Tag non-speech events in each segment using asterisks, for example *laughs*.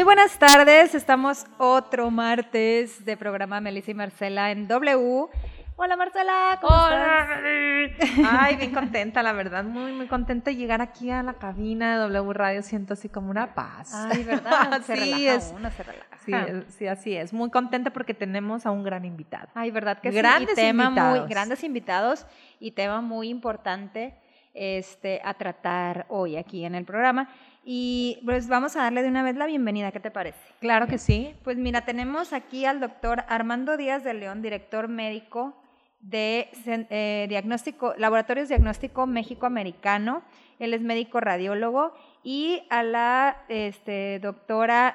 Muy buenas tardes, estamos otro martes de programa Melissa y Marcela en W. Hola Marcela, ¿cómo Hola, estás? Ay, bien contenta, la verdad, muy, muy contenta de llegar aquí a la cabina de W Radio, siento así como una paz. Ay, ¿verdad? *laughs* Se sí, relaja es, uno, se relaja. sí, es- sí, así es, muy contenta porque tenemos a un gran invitado. Ay, ¿verdad que Grandes sí? Y tema muy, invitados. grandes invitados y tema muy importante este, a tratar hoy aquí en el programa. Y pues vamos a darle de una vez la bienvenida, ¿qué te parece? Claro que sí. Pues mira, tenemos aquí al doctor Armando Díaz de León, director médico de eh, diagnóstico, Laboratorios Diagnóstico México Americano. Él es médico radiólogo. Y a la este, doctora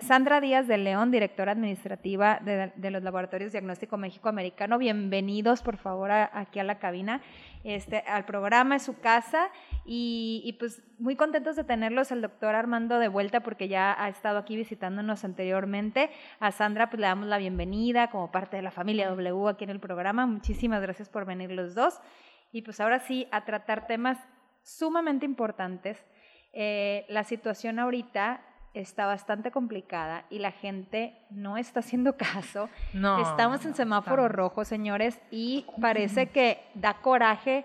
Sandra Díaz de León, directora administrativa de, los Laboratorios Diagnóstico México Americano. Bienvenidos, por favor, aquí a la cabina, este, al programa, es su casa. Y, y, pues muy contentos de tenerlos, el doctor Armando de vuelta, porque ya ha estado aquí visitándonos anteriormente. A Sandra, pues le damos la bienvenida como parte de la familia W aquí en el programa. Muchísimas gracias por venir los dos. Y pues ahora sí, a tratar temas sumamente importantes. Eh, la situación ahorita está bastante complicada y la gente no está haciendo *laughs* caso. No. Estamos en semáforo rojo, señores, y parece que da coraje.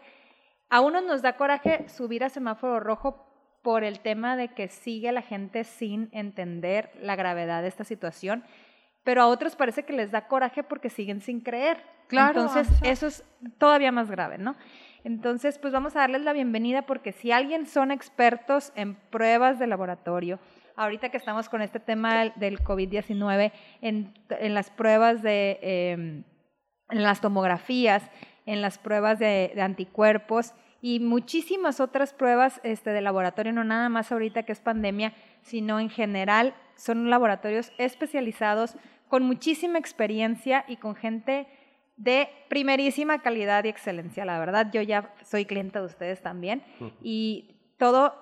A unos nos da coraje subir a semáforo rojo por el tema de que sigue la gente sin entender la gravedad de esta situación, pero a otros parece que les da coraje porque siguen sin creer. Claro, Entonces, eso es todavía más grave, ¿no? Entonces, pues vamos a darles la bienvenida porque si alguien son expertos en pruebas de laboratorio, ahorita que estamos con este tema del- del COVID-19, en, las pruebas de, eh, en las tomografías, en las pruebas de, de anticuerpos y muchísimas otras pruebas este, de laboratorio, no nada más ahorita que es pandemia, sino en general son laboratorios especializados con muchísima experiencia y con gente de primerísima calidad y excelencia. La verdad, yo ya soy clienta de ustedes también y todo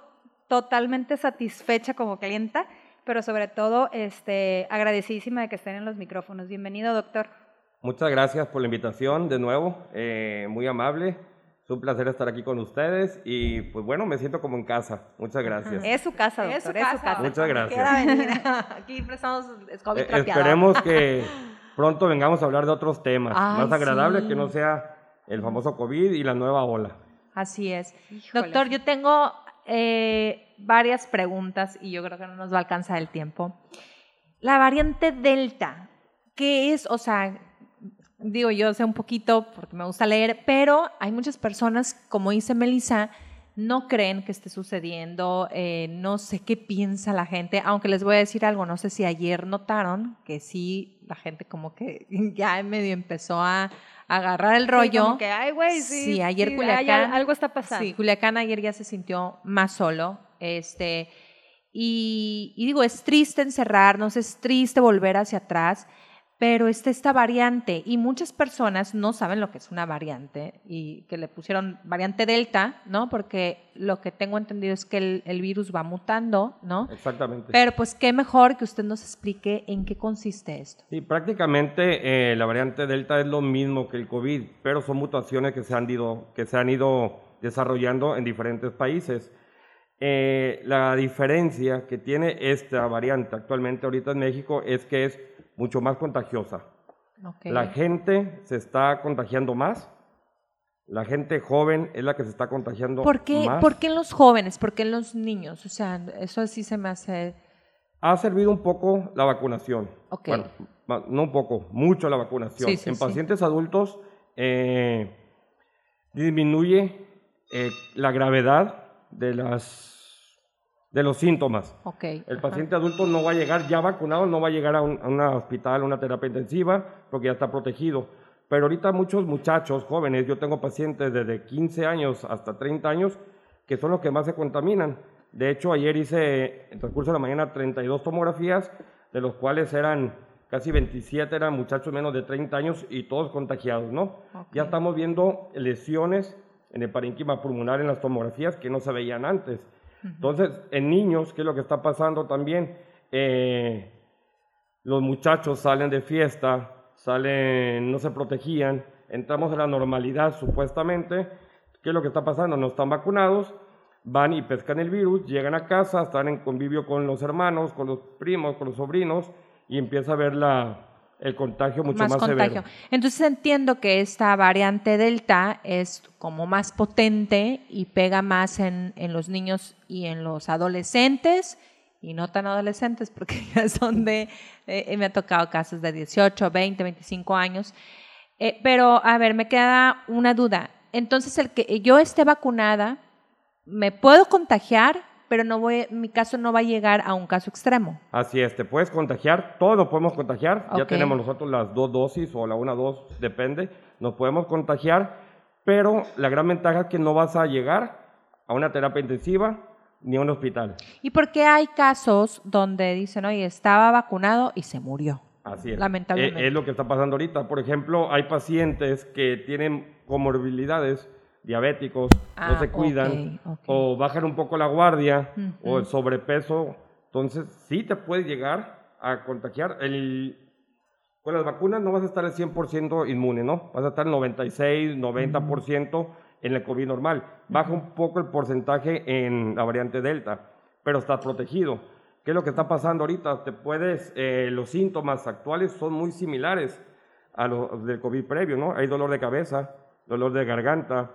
totalmente satisfecha como clienta, pero sobre todo este, agradecidísima de que estén en los micrófonos. Bienvenido, doctor. Muchas gracias por la invitación de nuevo, eh, muy amable. Es un placer estar aquí con ustedes y pues bueno, me siento como en casa. Muchas gracias. Es su casa, doctor, Es su es su casa. casa. Muchas gracias. *laughs* Aquí prestamos Eh, esperemos que *laughs* pronto vengamos a hablar de otros temas Ay, más agradables sí. que no sea el famoso COVID y la nueva ola. Así es. Híjole. Doctor, yo tengo eh, varias preguntas y yo creo que no nos va a alcanzar el tiempo. La variante Delta, ¿qué es? O sea, digo, yo sé un poquito porque me gusta leer, pero hay muchas personas, como dice Melissa, no creen que esté sucediendo, eh, no sé qué piensa la gente, aunque les voy a decir algo, no sé si ayer notaron que sí, la gente como que *laughs* ya medio empezó a agarrar el Sí, rollo. como que, ay, güey, sí. Sí, ayer sí, Culiacán- hay algo está pasando. Sí, Culiacán ayer ya se sintió más solo. Este, y, y digo, es triste encerrarnos, es triste volver hacia atrás, pero está esta variante y muchas personas no saben lo que es una variante y que le pusieron variante Delta, ¿no? Porque lo que tengo entendido es que el, el virus va mutando, ¿no? Exactamente. Pero pues qué mejor que usted nos explique en qué consiste esto. Sí, prácticamente eh, la variante Delta es lo mismo que el COVID, pero son mutaciones que se han ido, que se han ido desarrollando en diferentes países. Eh, la diferencia que tiene esta variante actualmente ahorita en México es que es mucho más contagiosa. Ok. La gente se está contagiando más. La gente joven es la que se está contagiando ¿Por qué, más. ¿Por qué en los jóvenes? ¿Por qué en los niños? O sea, eso sí se me hace... Ha servido un poco la vacunación. Ok. Bueno, no un poco, mucho la vacunación. Sí, sí, en sí. pacientes adultos eh, disminuye eh, la gravedad de, las, de los síntomas. Ok. El ajá. paciente adulto no va a llegar ya vacunado, no va a llegar a un a una hospital, a una terapia intensiva, porque ya está protegido. Pero ahorita muchos muchachos jóvenes, yo tengo pacientes desde 15 años hasta 30 años, que son los que más se contaminan. De hecho, ayer hice, en transcurso de la mañana, 32 tomografías, de los cuales eran casi 27 eran muchachos menos de 30 años y todos contagiados, ¿no? Ya estamos viendo lesiones en el parénquima pulmonar en las tomografías que no se veían antes. Entonces, en niños, ¿qué es lo que está pasando también? Eh, los muchachos salen de fiesta, salen, no se protegían, entramos en la normalidad supuestamente. ¿Qué es lo que está pasando? No están vacunados, van y pescan el virus, llegan a casa, están en convivio con los hermanos, con los primos, con los sobrinos y empieza a ver la, el contagio mucho más, más contagio. severo. Entonces entiendo que esta variante Delta es como más potente y pega más en, en los niños y en los adolescentes y no tan adolescentes porque *laughs* ya son de, eh, me ha tocado casos de 18, 20, 25 años. Eh, pero a ver, me queda una duda. Entonces, el que yo esté vacunada, me puedo contagiar, pero no voy, mi caso no va a llegar a un caso extremo. Así es, te puedes contagiar, todos lo podemos contagiar, ya tenemos nosotros las dos dosis o la una dos, depende, nos podemos contagiar, pero la gran ventaja es que no vas a llegar a una terapia intensiva ni a un hospital. ¿Y por qué hay casos donde dicen, oye, estaba vacunado y se murió? Así es. Lamentablemente. Eh, es lo que está pasando ahorita. Por ejemplo, hay pacientes que tienen comorbilidades, diabéticos, Ah, no se cuidan, o bajan un poco la guardia, o el sobrepeso. Entonces, sí te puede llegar a contagiar. El, con las vacunas no vas a estar al 100% inmune, ¿no? Vas a estar al 96, 90% en el COVID normal. Baja un poco el porcentaje en la variante Delta, pero estás protegido. ¿Qué es lo que está pasando ahorita? Te puedes, eh, los síntomas actuales son muy similares a los del COVID previo, ¿no? Hay dolor de cabeza, dolor de garganta,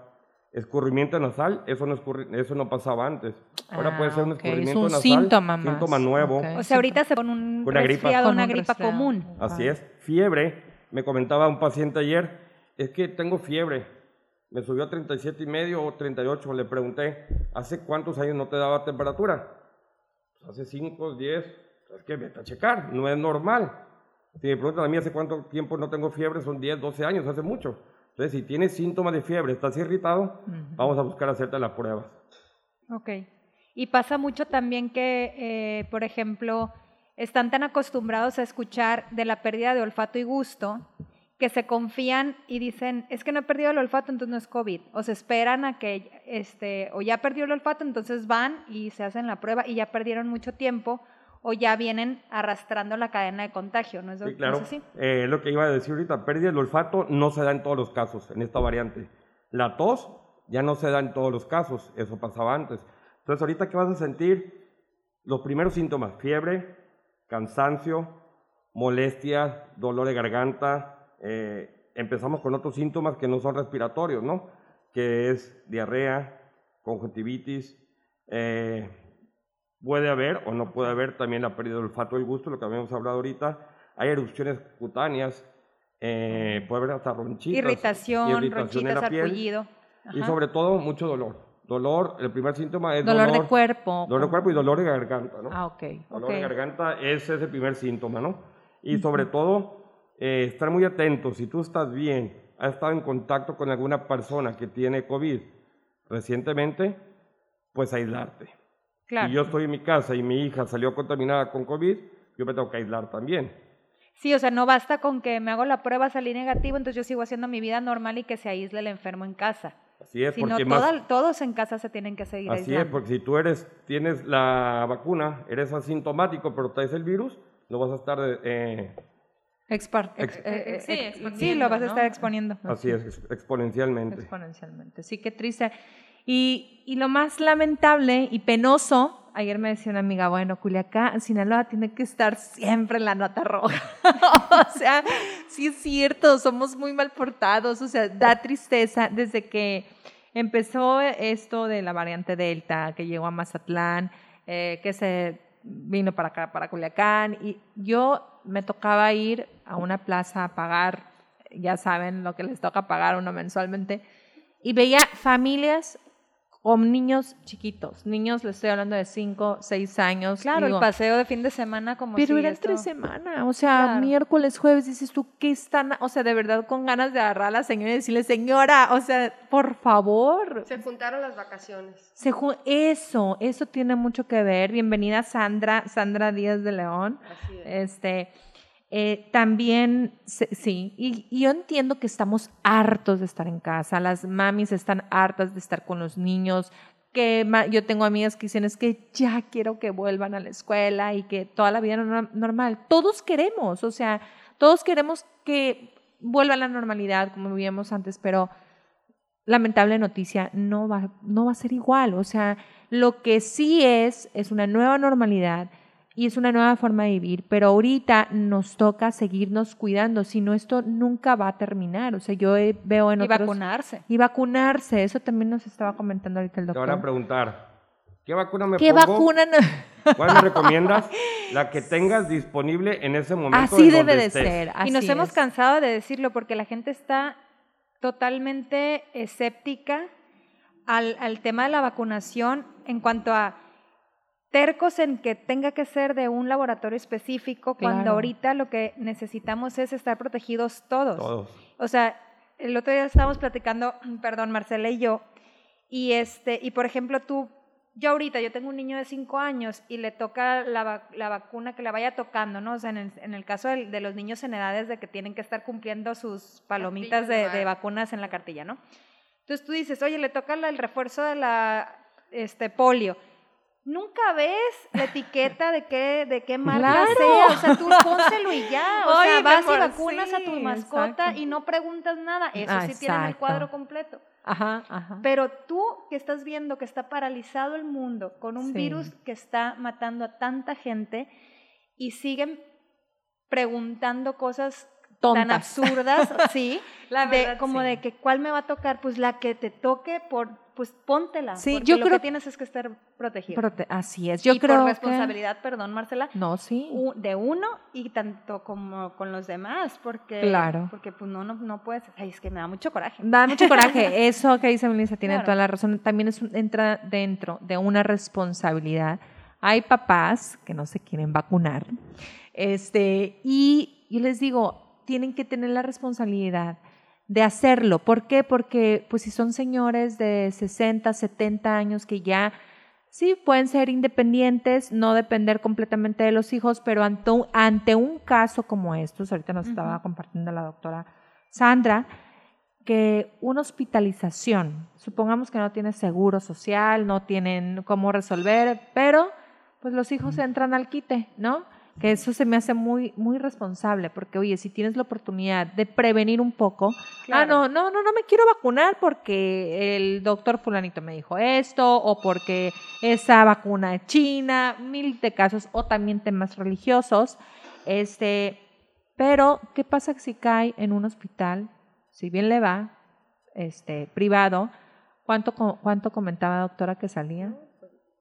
escurrimiento nasal, eso no, escurri- eso no pasaba antes. Ahora Ah, puede ser un ok, es escurrimiento un nasal, síntoma más. síntoma nuevo. Ok. O sea, ahorita se pone un Una gripa. Con una un gripa resfriado. común. Así es. Fiebre. Me comentaba un paciente ayer, es que tengo fiebre. Me subió a 37 y medio o 38. Le pregunté, ¿hace cuántos años no te daba temperatura? Pues hace 5, 10. Es que vete a checar, no es normal. Si me preguntan a mí hace cuánto tiempo no tengo fiebre, son 10, 12 años, hace mucho. Entonces, si tienes síntomas de fiebre, estás irritado, vamos a buscar hacerte las pruebas. Ok. Y pasa mucho también que, eh, por ejemplo, están tan acostumbrados a escuchar de la pérdida de olfato y gusto que se confían y dicen, es que no he perdido el olfato, entonces no es COVID. O se esperan a que, este, o ya perdió el olfato, entonces van y se hacen la prueba y ya perdieron mucho tiempo, o ya vienen arrastrando la cadena de contagio, ¿no es, Sí, ¿no claro. es así? Eh, lo que iba a decir ahorita, pérdida del olfato no se da en todos los casos en esta variante. La tos ya no se da en todos los casos, eso pasaba antes. Entonces, ahorita, ¿qué vas a sentir? Los primeros síntomas, fiebre, cansancio, molestia, dolor de garganta. eh, empezamos con otros síntomas que no son respiratorios, ¿no? Que es diarrea, conjuntivitis, eh, puede haber o no puede haber también la pérdida del olfato y gusto, lo que habíamos hablado ahorita. Hay erupciones cutáneas, eh, puede haber hasta ronchitas. Irritación, irritación ronchitas, sarpullido. Y sobre todo mucho dolor. Dolor, el primer síntoma es Dolor, dolor, de cuerpo. dolor de cuerpo y dolor de garganta, ¿no? Ah, ok. Dolor Ok. de garganta, ese es el primer síntoma, ¿no? Y sobre todo, eh, estar muy atentos. Si tú estás bien, has estado en contacto con alguna persona que tiene COVID recientemente, pues aislarte. Claro. Si yo estoy en mi casa y mi hija salió contaminada con COVID, yo me tengo que aislar también. Sí, o sea, no basta con que me hago la prueba, salí negativo, entonces yo sigo haciendo mi vida normal y que se aísle el enfermo en casa. Así es, Sino porque más... toda- todos en casa se tienen que seguir Así es, aislando. porque si tú eres, tienes la vacuna, eres asintomático, pero traes el virus, lo vas a estar, eh, Expar- Ex- eh, eh, sí, eh, sí, lo vas a ¿no? estar exponiendo. así es, ex- exponencialmente. Exponencialmente. Sí, qué triste. Y, lo más lamentable y penoso, ayer me decía una amiga, bueno, Culiacán, Sinaloa tiene que estar siempre en la nota roja. *laughs* o sea, sí es cierto, somos muy mal portados, o sea, da tristeza desde que empezó esto de la variante Delta, que llegó a Mazatlán, eh, que se vino para acá, para Culiacán, y yo me tocaba ir a una plaza a pagar, ya saben lo que les toca pagar uno mensualmente, y veía familias con niños chiquitos, niños, les estoy hablando de 5, 6 años. Claro, digo, el paseo de fin de semana como pero si eran esto- tres semanas, o sea, Claro. miércoles, jueves, dices tú, ¿qué están? O sea, de verdad con ganas de agarrar a la señora y decirle, señora, o sea, por favor. Se juntaron las vacaciones. Se ju- eso, eso tiene mucho que ver. Bienvenida Sandra, Sandra Díaz de León. Así es. Este, Eh, también, sí, y, yo entiendo que estamos hartos de estar en casa, las mamis están hartas de estar con los niños, que yo tengo amigas que dicen es que ya quiero que vuelvan a la escuela y que toda la vida no- normal. Todos queremos, o sea, todos queremos que vuelva a la normalidad como vivíamos antes, pero lamentable noticia, no va, no va a ser igual. O sea, lo que sí es, es una nueva normalidad y es una nueva forma de vivir, pero ahorita nos toca seguirnos cuidando, si no esto nunca va a terminar. O sea, yo eh, veo en Y otros... vacunarse. Y vacunarse, eso también nos estaba comentando ahorita el Te van a doctor. preguntar, ¿qué vacuna me ¿Qué pongo? vacuna? no- ¿Cuál me recomiendas? *laughs* La que tengas disponible en ese momento. Así en debe donde de estés. ser. y nos hemos cansado de decirlo porque la gente está totalmente escéptica al, al tema de la vacunación en cuanto a tercos en que tenga que ser de un laboratorio específico, cuando ahorita lo que necesitamos es estar protegidos todos. Todos. O sea, el otro día estábamos platicando, *clears throat* perdón, Marcela y yo, y este, y por ejemplo tú, yo ahorita, yo tengo un niño de cinco años y le toca la, la vacuna que le vaya tocando, ¿no? O sea, en el, en el caso de, los niños en edades de que tienen que estar cumpliendo sus palomitas de, de vacunas en la cartilla, ¿no? Entonces tú dices, oye, le toca la- el refuerzo de la este, polio. Nunca ves la etiqueta de qué, de qué marca Claro. sea. O sea, tú pónselo y ya. O sea, vas y vacunas a tu mascota exacto. y no preguntas nada. Eso Ah, sí tienen el cuadro completo. Ajá, ajá. Pero tú que estás viendo que está paralizado el mundo con un Sí. virus que está matando a tanta gente y siguen preguntando cosas tan absurdas, *laughs* sí, La de, verdad, como sí. de que cuál me va a tocar, pues la que te toque por pues póntela, Sí, porque yo lo creo- que tienes es que estar protegido. Prote- Así es. Yo y creo por que- responsabilidad, perdón, Marcela, No, sí. de uno y tanto como con los demás, porque Claro. porque pues no no no puedes, ay, es que me da mucho coraje. Da mucho coraje. *laughs* Eso que dice Melissa tiene Claro. toda la razón. También es un- entra dentro de una responsabilidad. Hay papás que no se quieren vacunar. Este, y yo les digo, tienen que tener la responsabilidad de hacerlo. ¿Por qué? Porque pues si son señores de 60, 70 años que ya sí pueden ser independientes, no depender completamente de los hijos, pero ante un, ante un caso como estos, ahorita nos estaba compartiendo la doctora Sandra, que una hospitalización, supongamos que no tiene seguro social, no tienen cómo resolver, pero pues los hijos entran al quite, ¿no? Que eso se me hace muy, muy responsable, porque oye, si tienes la oportunidad de prevenir un poco, ah, no, no, no, no me quiero vacunar porque el doctor fulanito me dijo esto, o porque esa vacuna es china, mil de casos, o también temas religiosos, este, pero, ¿qué pasa si cae en un hospital? Si bien le va, este, privado, ¿cuánto, cuánto comentaba doctora que salía?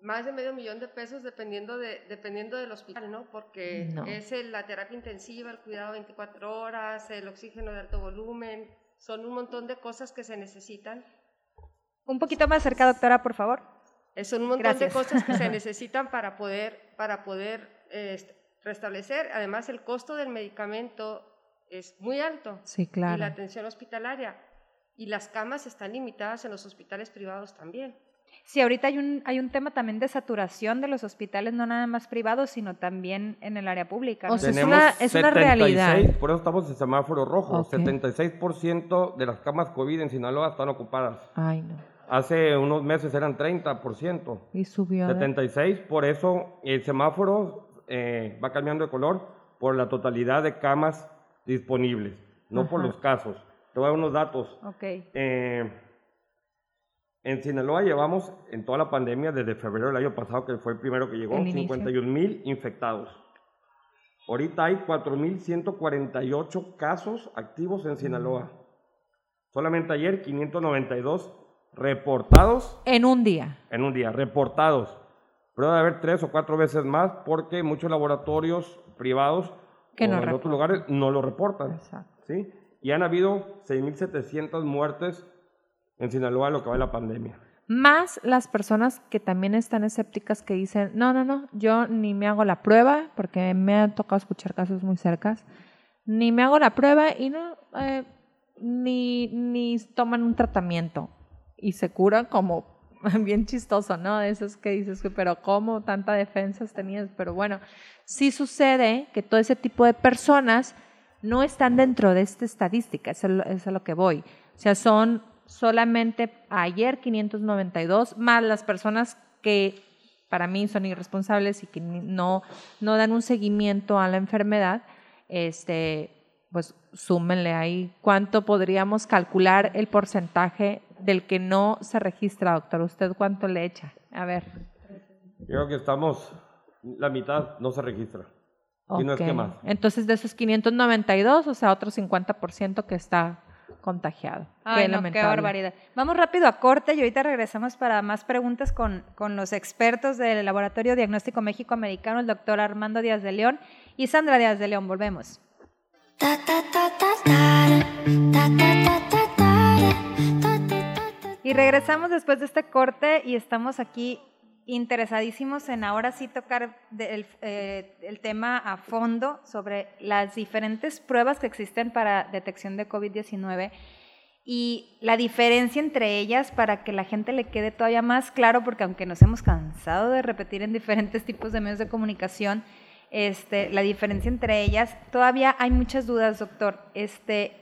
Más de medio millón de pesos dependiendo, de, dependiendo del hospital, ¿no? Porque No. es el- la terapia intensiva, el cuidado 24 horas, el oxígeno de alto volumen, son un montón de cosas que se necesitan. Un poquito más cerca, doctora, por favor. Eh, Son un montón Gracias. de cosas que se *laughs* necesitan para poder, para poder eh, est- restablecer. Además, el costo del medicamento es muy alto Sí, y la claro. atención hospitalaria. Y las camas están limitadas en los hospitales privados también. Sí, ahorita hay un, hay un tema también de saturación de los hospitales, no nada más privados, sino también en el área pública. ¿no? O sea, es Tenemos una- es una realidad. 76, Por eso estamos en semáforo rojo. Ok. 76% de las camas COVID en Sinaloa están ocupadas. Ay, no. Hace unos meses eran 30%. Y subió. de- 76, por eso el semáforo eh, va cambiando de color por la totalidad de camas disponibles, no por Ajá. los casos. Te voy a dar unos datos. Ok. Eh, en Sinaloa llevamos en toda la pandemia, desde febrero del año pasado, que fue el primero que llegó, El inicio. 51 mil infectados. Ahorita hay 4.148 casos activos en Sinaloa. Solamente ayer 592 reportados En un día. en un día, reportados. Pero debe haber tres o cuatro veces más porque muchos laboratorios privados Que o no en reportan. otros lugares no lo reportan. Exacto. ¿sí? Y han habido 6.700 muertes en Sinaloa lo que va de la pandemia. Más las personas que también están escépticas que dicen, no, no, no, yo ni me hago la prueba, porque me ha tocado escuchar casos muy cercas, ni me hago la prueba y no, eh, ni, ni toman un tratamiento y se curan como *laughs* bien chistoso, ¿no? Eso es que dices, pero ¿cómo tanta defensas tenías? Pero bueno, sí sucede que todo ese tipo de personas no están dentro de esta estadística, eso es a lo que voy. O sea, son solamente ayer 592, más las personas que para mí son irresponsables y que no, no dan un seguimiento a la enfermedad, este, pues súmenle ahí cuánto podríamos calcular el porcentaje del que no se registra, doctor. ¿Usted cuánto le echa? A ver. Creo que estamos, la mitad no se registra. Y no es que más. Entonces, de esos 592, o sea, otro 50% que está contagiado. Ay, qué, no, qué barbaridad. Vamos rápido a corte y ahorita regresamos para más preguntas con, con los expertos del Laboratorio Diagnóstico México Americano, el doctor Armando Díaz de León y Sandra Díaz de León. Volvemos. Y regresamos después de este corte y estamos aquí interesadísimos en ahora sí tocar eh, el, tema a fondo sobre las diferentes pruebas que existen para detección de COVID-19 y la diferencia entre ellas para que la gente le quede todavía más claro, porque aunque nos hemos cansado de repetir en diferentes tipos de medios de comunicación, este, la diferencia entre ellas, todavía hay muchas dudas, doctor. Este,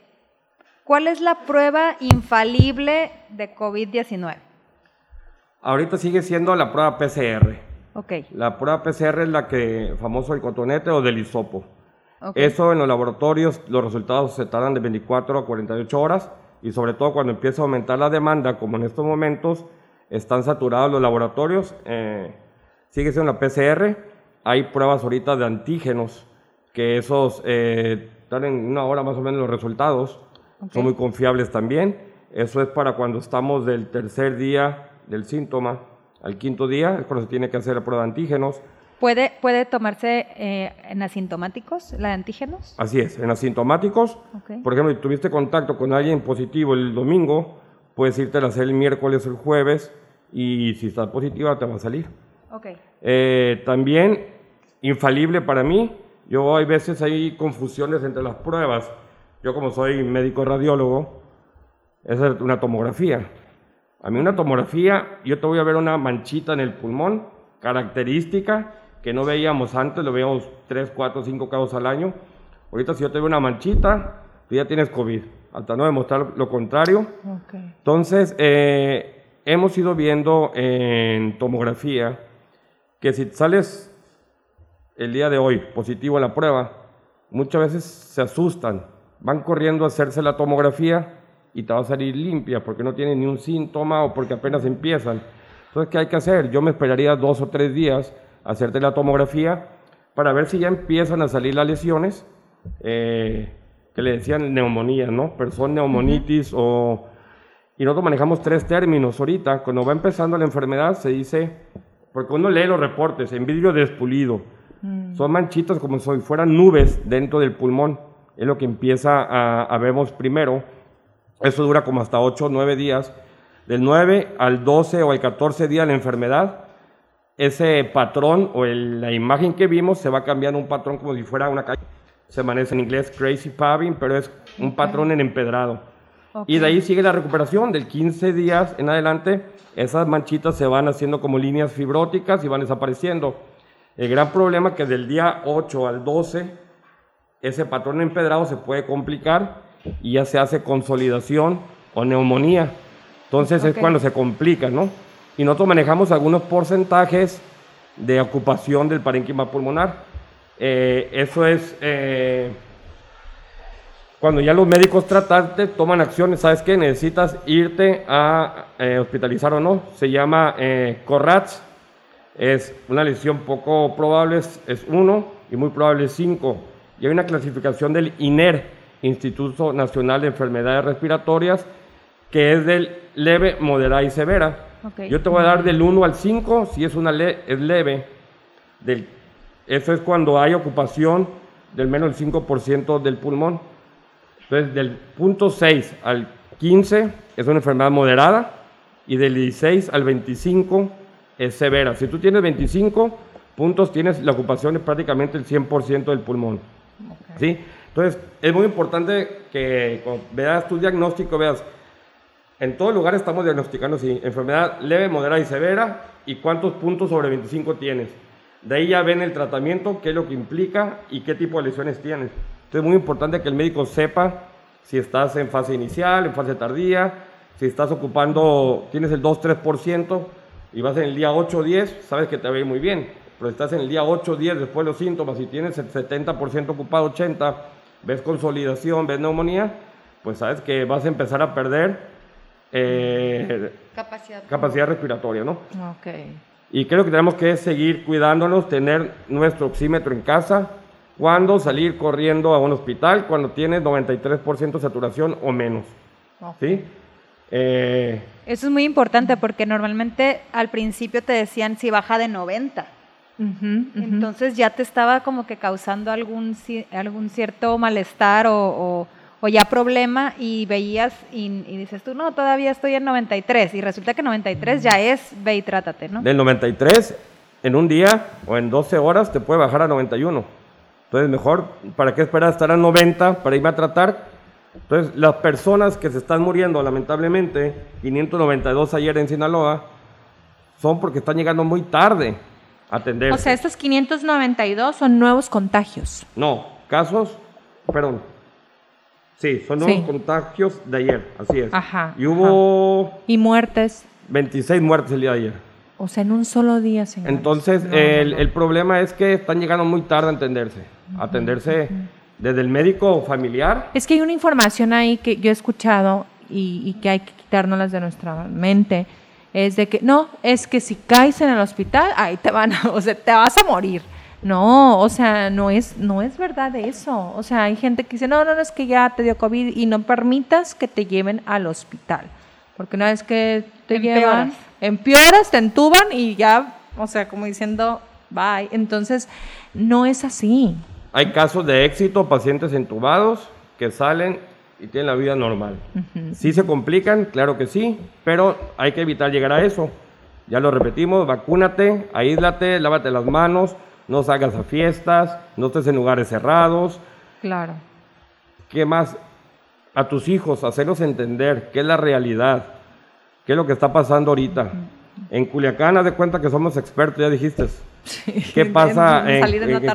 ¿Cuál es la prueba infalible de COVID-19? Ahorita sigue siendo la prueba PCR. Ok. La prueba PCR es la que, famoso el cotonete o del hisopo. Eso en los laboratorios, los resultados se tardan de 24 a 48 horas y sobre todo cuando empieza a aumentar la demanda, como en estos momentos están saturados los laboratorios, eh, sigue siendo la PCR. Hay pruebas ahorita de antígenos, que esos eh, en una hora más o menos los resultados, son muy confiables también. Eso es para cuando estamos del tercer día del síntoma al quinto día, es cuando se tiene que hacer la prueba de antígenos. ¿Puede, puede tomarse eh, en asintomáticos la de antígenos? Así es, en asintomáticos. Por ejemplo, si tuviste contacto con alguien positivo el domingo, puedes irte a hacer el miércoles o el jueves y si estás positiva te va a salir. Okay. Eh, también, infalible para mí, yo hay veces hay confusiones entre las pruebas. Yo como soy médico radiólogo, es una tomografía. A mí una tomografía, yo te voy a ver una manchita en el pulmón, característica que no veíamos antes, lo veíamos 3, 4, 5 casos al año. Ahorita si yo te veo una manchita, tú ya tienes COVID, hasta no demostrar lo contrario. Entonces, eh, hemos ido viendo en tomografía que si sales el día de hoy positivo a la prueba, muchas veces se asustan, van corriendo a hacerse la tomografía y te va a salir limpia porque no tiene ni un síntoma o porque apenas empiezan. Entonces, ¿qué hay que hacer? Yo me esperaría dos o tres días a hacerte la tomografía para ver si ya empiezan a salir las lesiones, eh, que le decían neumonía, ¿no? Persona neumonitis o... Y nosotros manejamos tres términos ahorita. Cuando va empezando la enfermedad se dice, porque uno lee los reportes, en vidrio despulido. Mm. Son manchitas como si fueran nubes dentro del pulmón. Es lo que empieza a, a vemos primero eso dura como hasta 8 o 9 días. Del 9 al 12 o al 14 día de la enfermedad, ese patrón o la imagen que vimos se va cambiando un patrón como si fuera una calle. Se maneja en inglés crazy paving, pero es un patrón en empedrado. Y de ahí sigue la recuperación. Del 15 días en adelante, esas manchitas se van haciendo como líneas fibróticas y van desapareciendo. El gran problema es que del día 8 al 12, ese patrón empedrado se puede complicar y ya se hace consolidación o neumonía. Entonces es cuando se complica, ¿no? Y nosotros manejamos algunos porcentajes de ocupación del parénquima pulmonar. Eh, eso es eh, cuando ya los médicos tratarte toman acciones, ¿sabes qué? Necesitas irte a eh, hospitalizar o no. Se llama CORRATS. Es una lesión poco probable, es 1 y muy probable es 5. Y hay una clasificación del INER, Instituto Nacional de Enfermedades Respiratorias, que es del leve, moderada y severa. Yo te voy a dar del 1 al 5, si es una es leve. Del, eso es cuando hay ocupación del menos del 5% del pulmón. Entonces, del punto 6 al 15 es una enfermedad moderada y del 16 al 25 es severa. Si tú tienes 25 puntos, tienes la ocupación de prácticamente el 100% del pulmón. ¿Sí? Entonces, es muy importante que veas tu diagnóstico, veas En todo lugar estamos diagnosticando si enfermedad leve, moderada y severa y cuántos puntos sobre 25 tienes. De ahí ya ven el tratamiento, qué es lo que implica y qué tipo de lesiones tienes. Entonces es muy importante que el médico sepa si estás en fase inicial, en fase tardía, si estás ocupando, tienes el 2-3% y vas en el día 8 o 10, sabes que te va a ir muy bien. Pero si estás en el día 8 o 10 después de los síntomas y tienes el 70% ocupado, 80%, ves consolidación, ves neumonía, pues sabes que vas a empezar a perder eh, Capacidad. capacidad respiratoria, ¿no? Ok. Y creo que tenemos que seguir cuidándonos, tener nuestro oxímetro en casa, cuando salir corriendo a un hospital, cuando tienes 93% saturación o menos. Ok. ¿Sí? Eh, Eso es muy importante porque normalmente al principio te decían si baja de 90. Ujú, ujú. Entonces ya te estaba como que causando algún, algún cierto malestar o, o- o ya problema y veías y, y dices tú, no, todavía estoy en 93 y resulta que 93 ya es ve y trátate, ¿no? del 93 en un día o en 12 horas te puede bajar a 91. Entonces, mejor, ¿para qué esperar estar a 90 para irme a tratar? Entonces, las personas que se están muriendo, lamentablemente, 592 ayer en Sinaloa, son porque están llegando muy tarde a atenderse. O sea, estos 592 son nuevos contagios. No, casos, perdón. Sí, son nuevos Sí. contagios de ayer, así es. Ajá, Y hubo Y muertes. 26 muertes el día de ayer. O sea, en un solo día, señor. Entonces, No, no, el, no. el problema es que están llegando muy tarde a atenderse. A atenderse desde el médico familiar. Es que hay una información ahí que yo he escuchado y, y que hay que quitárnoslas de nuestra mente. Es de que, no, es que si caes en el hospital, ahí te van a, *laughs* o sea, te vas a morir. No, o sea, no es, no es verdad eso. O sea, hay gente que dice, no, no, no, es que ya te dio COVID y no permitas que te lleven al hospital. Porque una vez que te Empeoras. llevan, empeoras, te entuban y ya, o sea, como diciendo, bye. Entonces, no es así. Hay casos de éxito, pacientes entubados que salen y tienen la vida normal. Sí se complican, claro que sí, pero hay que evitar llegar a eso. Ya lo repetimos, vacúnate, aíslate, lávate las manos, no salgas a fiestas, no estés en lugares cerrados. Claro. ¿Qué más? A tus hijos, hacerlos entender qué es la realidad, qué es lo que está pasando ahorita. En Culiacán, haz de cuenta que somos expertos, ya dijiste. ¿Qué *laughs* pasa en.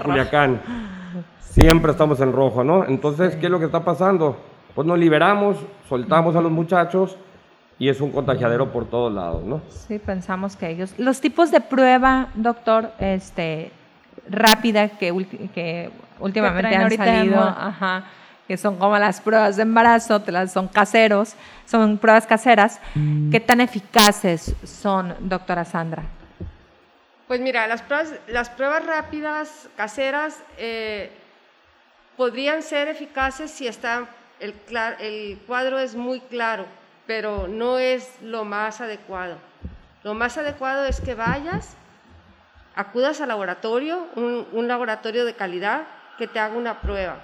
Culiacán? *laughs* Siempre estamos en rojo, ¿no? Entonces, ¿qué es lo que está pasando? Pues nos liberamos, soltamos a los muchachos y es un contagiadero por todos lados, ¿no? Sí, pensamos que ellos. Los tipos de prueba, doctor, este, rápida que, últimamente han salido, ajá, que son como las pruebas de embarazo, te las son caseros, son pruebas caseras. ¿Qué tan eficaces son, doctora Sandra? Pues mira, las pruebas, las pruebas rápidas, caseras, eh, podrían ser eficaces si está el, cuadro es muy claro, pero no es lo más adecuado. Lo más adecuado es que vayas, acudas al laboratorio, un, un laboratorio de calidad, que te haga una prueba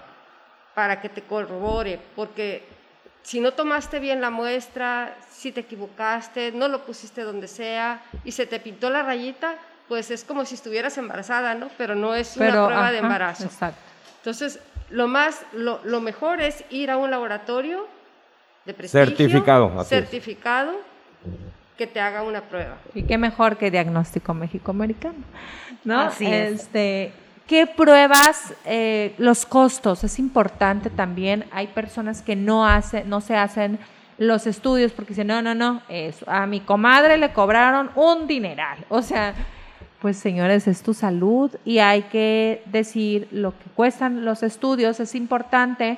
para que te corrobore, porque si no tomaste bien la muestra, si te equivocaste, no lo pusiste donde sea y se te pintó la rayita, pues es como si estuvieras embarazada, ¿no? Pero no es una Pero, prueba de embarazo. Exacto. Entonces, lo más, lo, lo mejor es ir a un laboratorio de prestigio, Certificado, certificado, que te haga una prueba. Y qué mejor que diagnóstico México-americano, ¿no? Así es. Este, ¿Qué pruebas? eh, los costos, es importante también. Hay personas que no, hacen, no se hacen los estudios porque dicen, no, no, no, es- a mi comadre le cobraron un dineral. O sea, pues señores, es tu salud y hay que decir lo que cuestan los estudios, es importante.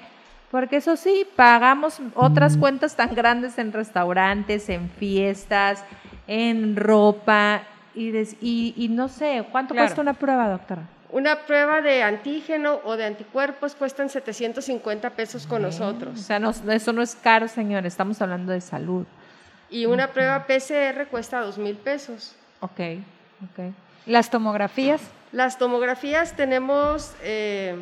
Porque eso sí, pagamos otras cuentas tan grandes en restaurantes, en fiestas, en ropa y, des- y, y no sé, ¿cuánto Claro. cuesta una prueba, doctora? Una prueba de antígeno o de anticuerpos cuestan 750 pesos con O nosotros. sea, no- eso no es caro, señor, estamos hablando de salud. Y una prueba PCR cuesta 2 mil pesos. Ok, ok. Las tomografías, Las tomografías tenemos, eh,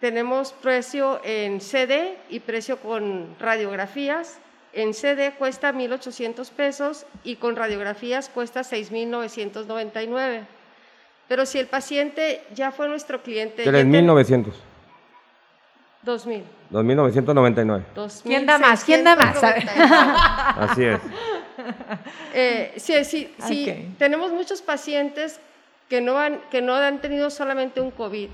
tenemos precio en CD y precio con radiografías. En CD cuesta 1.800 pesos y con radiografías cuesta 6.999. Pero si el paciente ya fue nuestro cliente, ya ten- 3.900. 2000. 2.999. ¿Quién da más? ¿Quién da más? 2699. Así es. *laughs* Eh, sí, sí, sí. Ok. Tenemos muchos pacientes que no, han, que no han tenido solamente un COVID.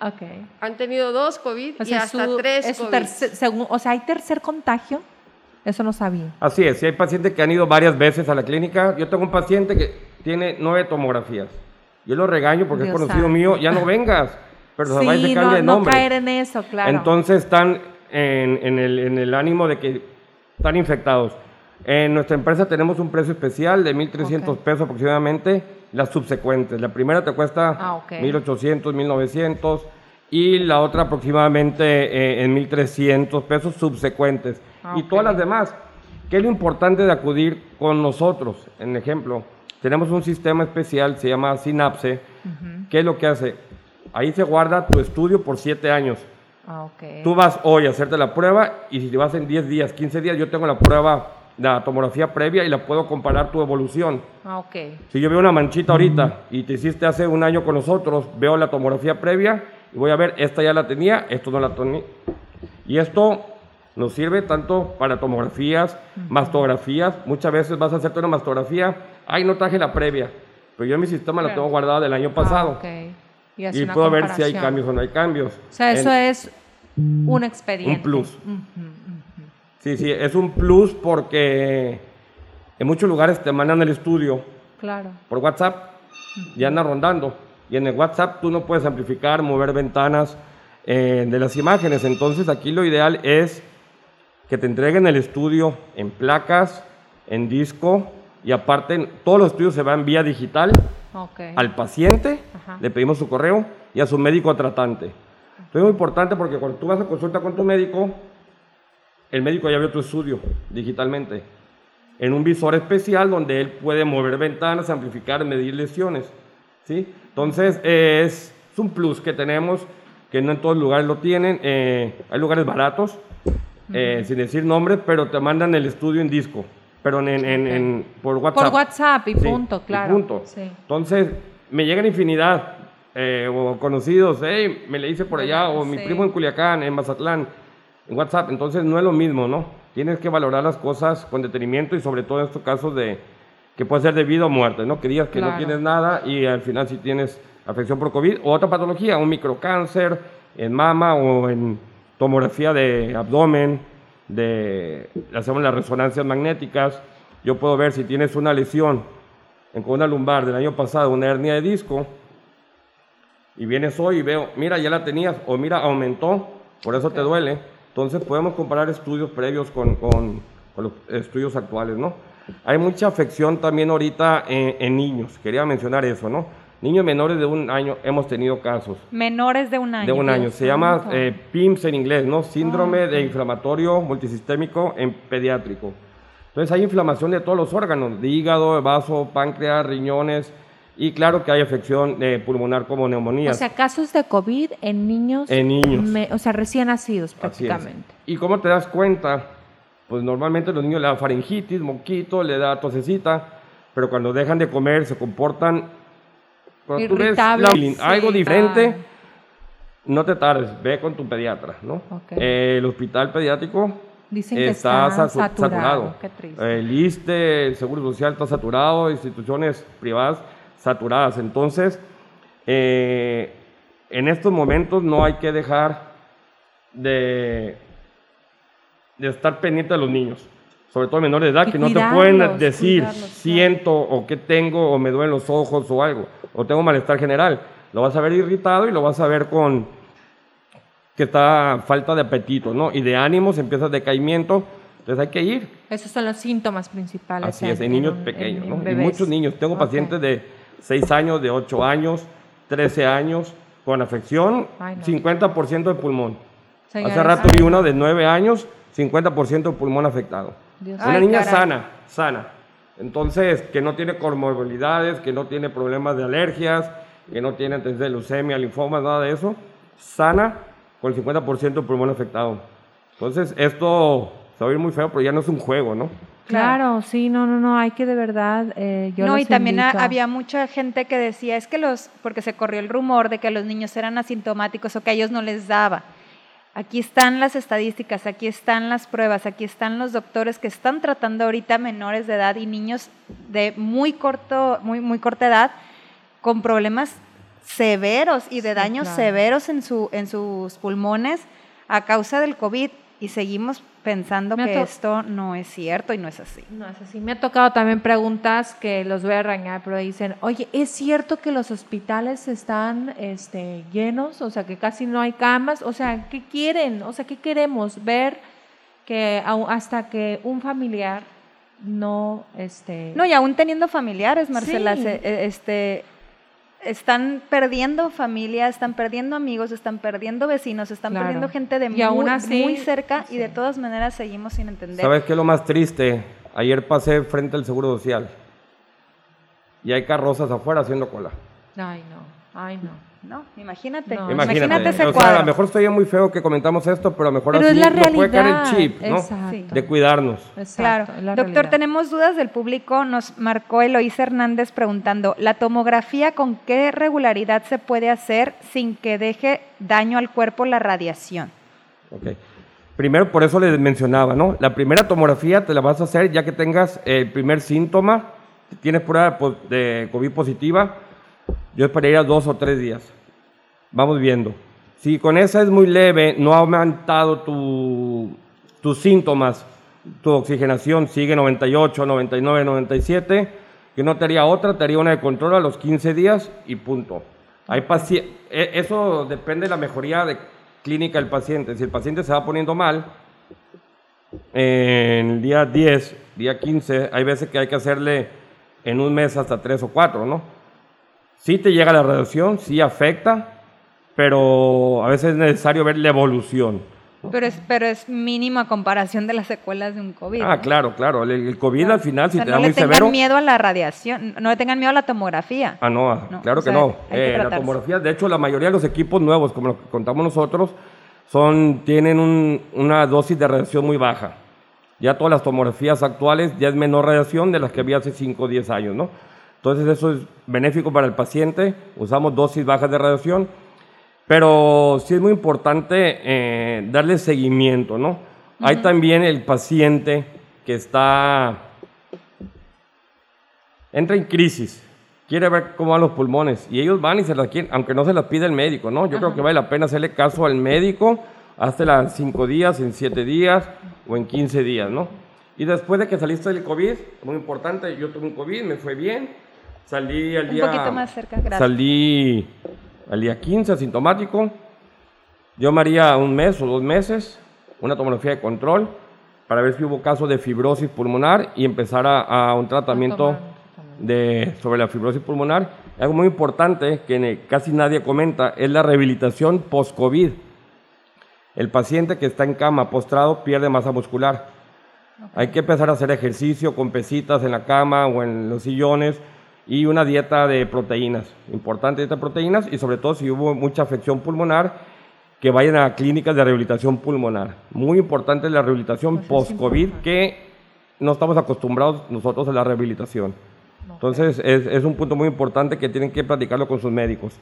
Ok. Han tenido dos COVID O y sea, hasta su- tres es COVID. tercer- segun- o sea, ¿hay tercer contagio? Eso no sabía. Así es, si hay pacientes que han ido varias veces a la clínica, yo tengo un paciente que tiene nueve tomografías. Yo lo regaño porque Dios es conocido santo. mío, ya no vengas, pero se y se sí, cambia no, de no nombre. caer en eso, claro. Entonces están en, en el, en el ánimo de que están infectados. En nuestra empresa tenemos un precio especial de 1.300 Ok. pesos aproximadamente, las subsecuentes. La primera te cuesta Ah, ok. 1.800, 1.900 y la otra aproximadamente eh, en 1.300 pesos subsecuentes. Ah, Y todas las demás. ¿Qué es lo importante de acudir con nosotros? En ejemplo, tenemos un sistema especial, se llama Synapse. ¿Qué es lo que hace? Ahí se guarda tu estudio por 7 años. Ah. Tú vas hoy a hacerte la prueba y si te vas en 10 días, 15 días, yo tengo la prueba, la tomografía previa y la puedo comparar tu evolución. Ah, ok. Si yo veo una manchita ahorita y te hiciste hace un año con nosotros, veo la tomografía previa y voy a ver, esta ya la tenía, esto no la tenía. Y esto nos sirve tanto para tomografías, mastografías. Muchas veces vas a hacerte una mastografía, ay, no traje la previa, pero yo en mi sistema la Claro. tengo guardada del año pasado. Ah, ok. Y, Y puedo ver si hay cambios o no hay cambios. O sea, eso En- es un expediente. Un plus. Sí, sí, es un plus porque en muchos lugares te mandan el estudio Claro. por WhatsApp y anda rondando. Y en el WhatsApp tú no puedes amplificar, mover ventanas eh, de las imágenes. Entonces aquí lo ideal es que te entreguen el estudio en placas, en disco y aparte todos los estudios se van vía digital Ok. al paciente, Ajá. le pedimos su correo y a su médico tratante. Esto es muy importante porque cuando tú vas a consulta con tu médico, el médico ya vio tu estudio digitalmente en un visor especial donde él puede mover ventanas, amplificar, medir lesiones. ¿sí? Entonces eh, es, es un plus que tenemos que no en todos lugares lo tienen. eh, hay lugares baratos, eh, sin decir nombres, pero te mandan el estudio en disco, pero en, en- en- en- por WhatsApp. Por WhatsApp y Sí, punto, y claro. punto. Sí. Entonces, me llegan infinidad, eh, o conocidos, hey, me le hice por allá, o mi primo en Culiacán, en Mazatlán, en WhatsApp. Entonces, no es lo mismo, ¿no? Tienes que valorar las cosas con detenimiento y sobre todo en estos casos de que puede ser de vida o muerte, ¿no? Que digas que no tienes nada y al final sí tienes afección por COVID o otra patología, un microcáncer en mama o en tomografía de abdomen, de hacemos las resonancias magnéticas. Yo puedo ver si tienes una lesión en columna lumbar del año pasado, una hernia de disco, y vienes hoy y veo, mira, ya la tenías, o mira, aumentó, por eso te duele. Entonces podemos comparar estudios previos con, con- con los estudios actuales, ¿no? Hay mucha afección también ahorita en, en niños, quería mencionar eso, ¿no? Niños menores de un año hemos tenido casos Menores de un año. de un año. Se llama eh, PIMS en inglés, ¿no? Síndrome de inflamatorio multisistémico en pediátrico. Entonces hay inflamación de todos los órganos, de hígado, de vaso, páncreas, riñones y claro que hay afección eh, pulmonar como neumonía. O sea, casos de COVID en niños. En niños. me- o sea, recién nacidos prácticamente. ¿Y cómo te das cuenta? Pues normalmente los niños le da faringitis, moquito, le da tosecita, pero cuando dejan de comer se comportan... Cuando tú ves la- algo sí, diferente, ah. no te tardes, ve con tu pediatra, ¿no? Ok. Eh, el hospital pediátrico Dicen que está, está sa- saturado. saturado. Qué triste. El ISSSTE, el Seguro Social está saturado, instituciones privadas saturadas. Entonces, eh, en estos momentos no hay que dejar de, de estar pendiente de los niños, sobre todo menores de edad, Y que no te pueden decir siento o qué tengo o me duelen los ojos o algo, o tengo malestar general. Lo vas a ver irritado y lo vas a ver con que está falta de apetito, ¿no? Y de ánimos, empieza decaimiento, entonces hay que ir. Esos son los síntomas principales. Así es, en niños pequeños, en ¿no? Y muchos niños. Tengo pacientes de 6 años, de 8 años, 13 años, con afección, Ay, no. 50% de pulmón. Señores, Hace rato vi uno de 9 años, 50% de pulmón afectado. Dios. Una Ay, niña caray. sana, sana. Entonces, que no tiene comorbilidades, que no tiene problemas de alergias, que no tiene de leucemia, linfoma, nada de eso, sana con el 50% de pulmón afectado. Entonces, esto se va a oír muy feo, pero ya no es un juego, ¿no? Claro, sí, no, no, no, hay que de verdad. eh, yo no, y también había mucha gente que decía, es que los, porque se corrió el rumor de que los niños eran asintomáticos o que a ellos no les daba. Aquí están las estadísticas, aquí están las pruebas, aquí están los doctores que están tratando ahorita menores de edad y niños de muy corto, muy, muy corta edad con problemas severos y de Sí, daños claro. severos en, su, en sus pulmones a causa del COVID y seguimos pensando Me que to- esto no es cierto y no es así. No es así. Me ha tocado también preguntas que los voy a arañar, pero dicen, oye, ¿es cierto que los hospitales están este, llenos? O sea, que casi no hay camas. O sea, ¿qué quieren? O sea, ¿qué queremos? Ver que hasta que un familiar no... Este, No, y aún teniendo familiares, Marcela, Sí. se- eh, este, están perdiendo familia, están perdiendo amigos, están perdiendo vecinos, están Claro. perdiendo gente de Y muy, aún así- muy cerca y de todas maneras seguimos sin entender. ¿Sabes qué es lo más triste? Ayer pasé frente al Seguro Social y hay carrozas afuera haciendo cola. Ay, no. Ay, no. No, imagínate. No, Imagínate. Imagínate ese o sea, a cuadro. lo mejor estoy muy feo que comentamos esto, pero a lo mejor Pero así es la nos puede caer el realidad. chip, ¿no? Exacto. De cuidarnos. Exacto, Claro. Doctor, realidad. tenemos dudas del público. Nos marcó Eloísa Hernández preguntando, ¿la tomografía con qué regularidad se puede hacer sin que deje daño al cuerpo la radiación? Ok. Primero, por eso les mencionaba, ¿no? La primera tomografía te la vas a hacer ya que tengas el primer síntoma, tienes prueba de COVID positiva, yo esperaría dos o tres días. Vamos viendo. Si con esa es muy leve, no ha aumentado tu- tus síntomas, tu oxigenación sigue 98, 99, 97, que no te haría otra, te haría una de control a los 15 días y punto. Hay e- eso depende de la mejoría de clínica del paciente. Si el paciente se va poniendo mal, en el día 10, día 15, hay veces que hay que hacerle en un mes hasta 3 o 4, ¿no? Sí te llega la radiación, sí afecta, pero a veces es necesario ver la evolución. Pero es, pero es mínimo a comparación de las secuelas de un COVID. Ah, ¿no? claro, claro. El, el COVID al final, O si sea, te no da le muy tengan severo... miedo a la radiación, no le tengan miedo a la tomografía. Ah, no, ah, No, claro o que sea, no. hay que Eh, la tomografía, de hecho, la mayoría de los equipos nuevos, como los que contamos nosotros, son, tienen un- una dosis de radiación muy baja. Ya todas las tomografías actuales ya es menor radiación de las que había hace 5 o 10 años, ¿no? Entonces eso es benéfico para el paciente, usamos dosis bajas de radiación, pero sí es muy importante eh, darle seguimiento, ¿no? Hay también el paciente que está entra en crisis, quiere ver cómo van los pulmones y ellos van y se las quieren, aunque no se las pide el médico, ¿no? Yo creo que vale la pena hacerle caso al médico, hasta las 5 días, en 7 días o en 15 días, ¿no? Y después de que saliste del COVID, muy importante, yo tuve un COVID, me fue bien, salí al Un día... poquito más cerca, gracias. Salí al día 15 asintomático, yo me haría un mes o dos meses una tomografía de control para ver si hubo casos de fibrosis pulmonar y empezar a, a un tratamiento un de, sobre la fibrosis pulmonar. Algo muy importante que casi nadie comenta es la rehabilitación post-COVID. El paciente que está en cama postrado pierde masa muscular. Hay que empezar a hacer ejercicio con pesitas en la cama o en los sillones y una dieta de proteínas. Importante dieta de proteínas y sobre todo si hubo mucha afección pulmonar, que vayan a clínicas de rehabilitación pulmonar. Muy importante la rehabilitación Pues es post-COVID que no estamos acostumbrados nosotros a la rehabilitación. Entonces es, es un punto muy importante que tienen que platicarlo con sus médicos.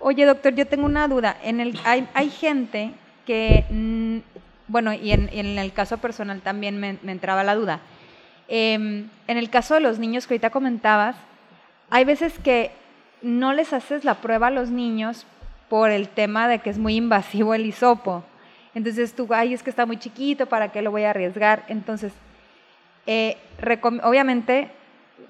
Oye, doctor, yo tengo una duda. En el, hay, hay gente que, mm, bueno, y en, y en el caso personal también me, me entraba la duda. Em, en el caso de los niños que ahorita comentabas, hay veces que no les haces la prueba a los niños por el tema de que es muy invasivo el hisopo. Entonces tú, ay, es que está muy chiquito, ¿para qué lo voy a arriesgar? Entonces, eh, obviamente,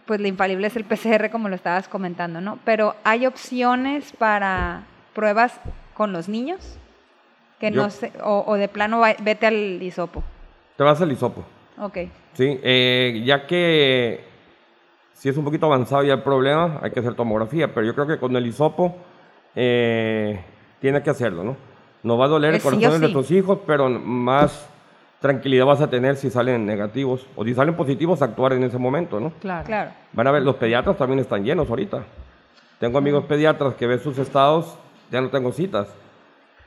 pues lo infalible es el PCR, como lo estabas comentando, ¿no? Pero hay opciones para pruebas con los niños que Yo- no sé, o, o de plano va- vete al hisopo. Te vas al hisopo. Ok. Sí, eh, ya que si es un poquito avanzado ya el problema, hay que hacer tomografía, pero yo creo que con el hisopo eh, tiene que hacerlo, ¿no? No va a doler el Eh, sí corazón de sí. tus hijos, pero más tranquilidad vas a tener si salen negativos o si salen positivos actuar en ese momento, ¿no? Claro. Claro. Van a ver, los pediatras también están llenos ahorita. Tengo amigos pediatras que ven sus estados, ya no tengo citas.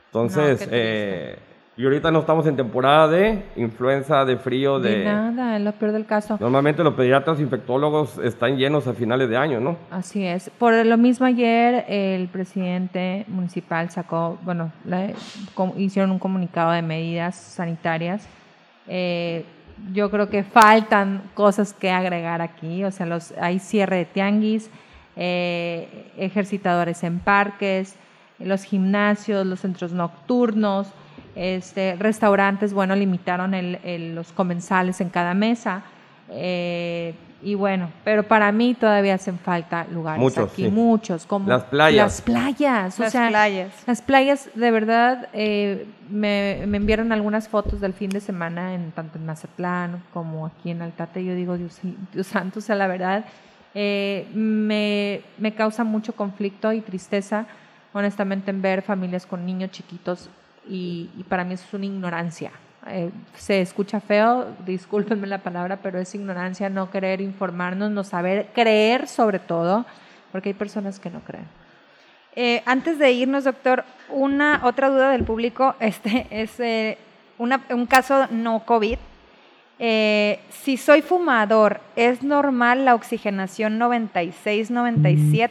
Entonces, No, eh, Y ahorita no estamos en temporada de influenza, de frío, de... De nada, es lo peor del caso. Normalmente los pediatras infectólogos están llenos a finales de año, ¿no? Así es. Por lo mismo ayer el presidente municipal sacó, bueno, com- hicieron un comunicado de medidas sanitarias. Eh, yo creo que faltan cosas que agregar aquí. O sea, los, hay cierre de tianguis, eh, ejercitadores en parques, los gimnasios, los centros nocturnos, este, restaurantes, bueno, limitaron el- el- los comensales en cada mesa. eh, y bueno, pero para mí todavía hacen falta lugares Muchos, aquí, sí. muchos, como Las playas. Las playas, o Las sea, playas. las playas, de verdad, eh, me, me enviaron algunas fotos del fin de semana, en tanto en Mazatlán como aquí en Altate. Yo digo, Dios, Dios santo, o sea, la verdad, eh, me, me causa mucho conflicto y tristeza, honestamente, en ver familias con niños chiquitos y, y para mí eso es una ignorancia. Eh, se escucha feo, *laughs* discúlpenme la palabra, pero es ignorancia no querer informarnos, no saber creer sobre todo, porque hay personas que no creen. Eh, antes de irnos, doctor, una otra duda del público *laughs* este, es eh, una- un caso no COVID. Eh, si soy fumador, ¿es normal la oxigenación 96-97?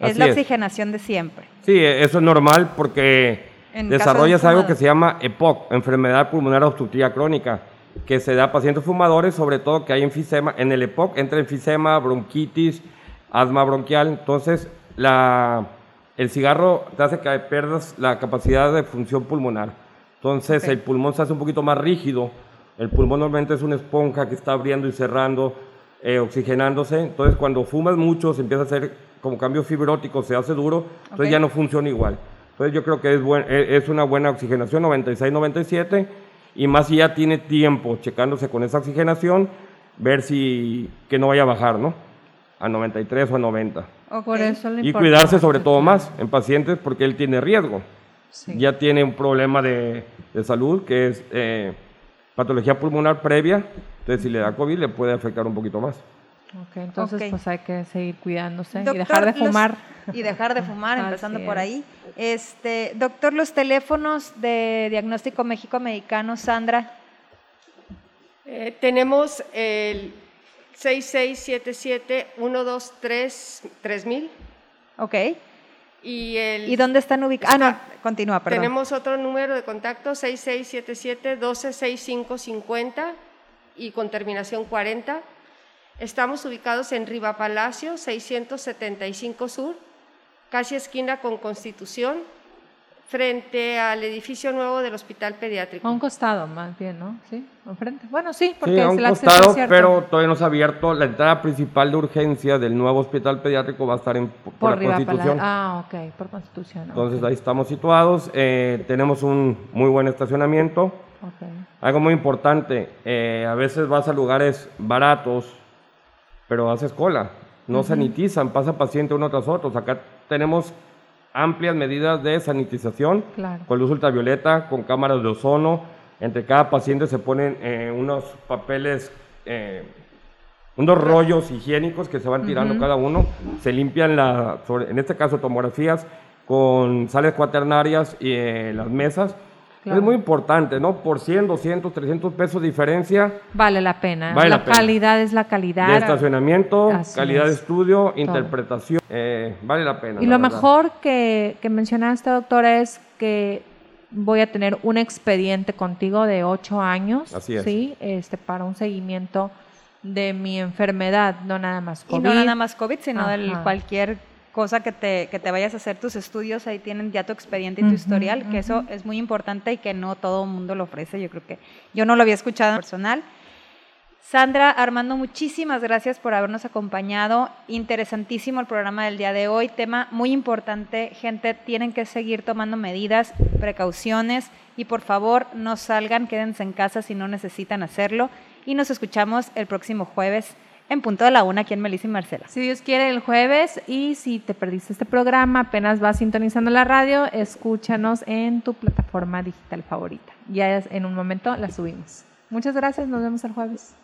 Es Así la es. oxigenación de siempre. Sí, eso es normal porque En de desarrollas algo que se llama EPOC, enfermedad pulmonar obstructiva crónica, que se da a pacientes fumadores, sobre todo que hay enfisema. En el EPOC entra enfisema, bronquitis, asma bronquial. Entonces, la, el cigarro te hace que pierdas la capacidad de función pulmonar. Entonces, el pulmón se hace un poquito más rígido. El pulmón normalmente es una esponja que está abriendo y cerrando, eh, oxigenándose. Entonces, cuando fumas mucho, se empieza a hacer como cambio fibrótico, se hace duro, entonces ya no funciona igual. Entonces, yo creo que es, buen- eh, es una buena oxigenación, 96-97, y más si ya tiene tiempo checándose con esa oxigenación, ver si que no vaya a bajar, ¿no? A 93 o a 90. Ok. Por eso lo Y cuidarse sobre todo más en pacientes porque él tiene riesgo. Sí. Ya tiene un problema de, de salud que es eh, patología pulmonar previa. Entonces, si le da COVID, le puede afectar un poquito más. Ok, entonces pues hay que seguir cuidándose y dejar de los- fumar. y dejar de fumar, *laughs* empezando por ahí. Este, doctor, los teléfonos de Diagnóstico México Americano, Sandra. Eh, tenemos el 6677-123-3000 Ok. y el... ¿Y dónde están ubicados? Ah, no, continúa, perdón. Tenemos otro número de contacto, 6677-126550 y con terminación 40. Estamos ubicados en Riva Palacio, 675 Sur, casi esquina con Constitución, frente al edificio nuevo del Hospital Pediátrico. A un costado, más bien, ¿no? Sí, enfrente. Bueno, sí, porque Sí, a es un el acceso costado, pero todavía no se ha abierto. La entrada principal de urgencia del nuevo hospital pediátrico va a estar en, por, por la arriba Constitución. Ah, ok, por Constitución. Entonces ok, ahí estamos situados. Eh, tenemos un muy buen estacionamiento. ok. Algo muy importante, eh, a veces vas a lugares baratos, pero haces cola. No sanitizan, pasa paciente uno tras otro. Acá tenemos amplias medidas de sanitización Claro. con luz ultravioleta, con cámaras de ozono. Entre cada paciente se ponen eh, unos papeles, eh, unos rollos higiénicos que se van tirando cada uno. Se limpian, la, sobre- en este caso, tomografías con sales cuaternarias y eh, las mesas. Claro. Es muy importante, ¿no? Por 100, 200, 300 pesos diferencia Vale la pena. Vale la, la pena. calidad es la calidad. de estacionamiento, Así calidad de es. estudio, interpretación. eh, vale la pena. Y la lo verdad. mejor que, que mencionaste, doctora, es que voy a tener un expediente contigo de ocho años, Así es. ¿sí? Este, para un seguimiento de mi enfermedad, no nada más Y COVID. no nada más COVID, sino de cualquier cosa que te, que te vayas a hacer tus estudios, ahí tienen ya tu expediente y tu historial, que eso es muy importante y que no todo el mundo lo ofrece. Yo creo que yo no lo había escuchado en personal. Sandra, Armando, muchísimas gracias por habernos acompañado. Interesantísimo el programa del día de hoy. Tema muy importante. Gente, tienen que seguir tomando medidas, precauciones y por favor no salgan, quédense en casa si no necesitan hacerlo. Y nos escuchamos el próximo jueves en punto de la una aquí en Melissa y Marcela. Si Dios quiere, el jueves. Y si te perdiste este programa, apenas vas sintonizando la radio, escúchanos en tu plataforma digital favorita. Ya es- en un momento la subimos. Muchas gracias, nos vemos el jueves.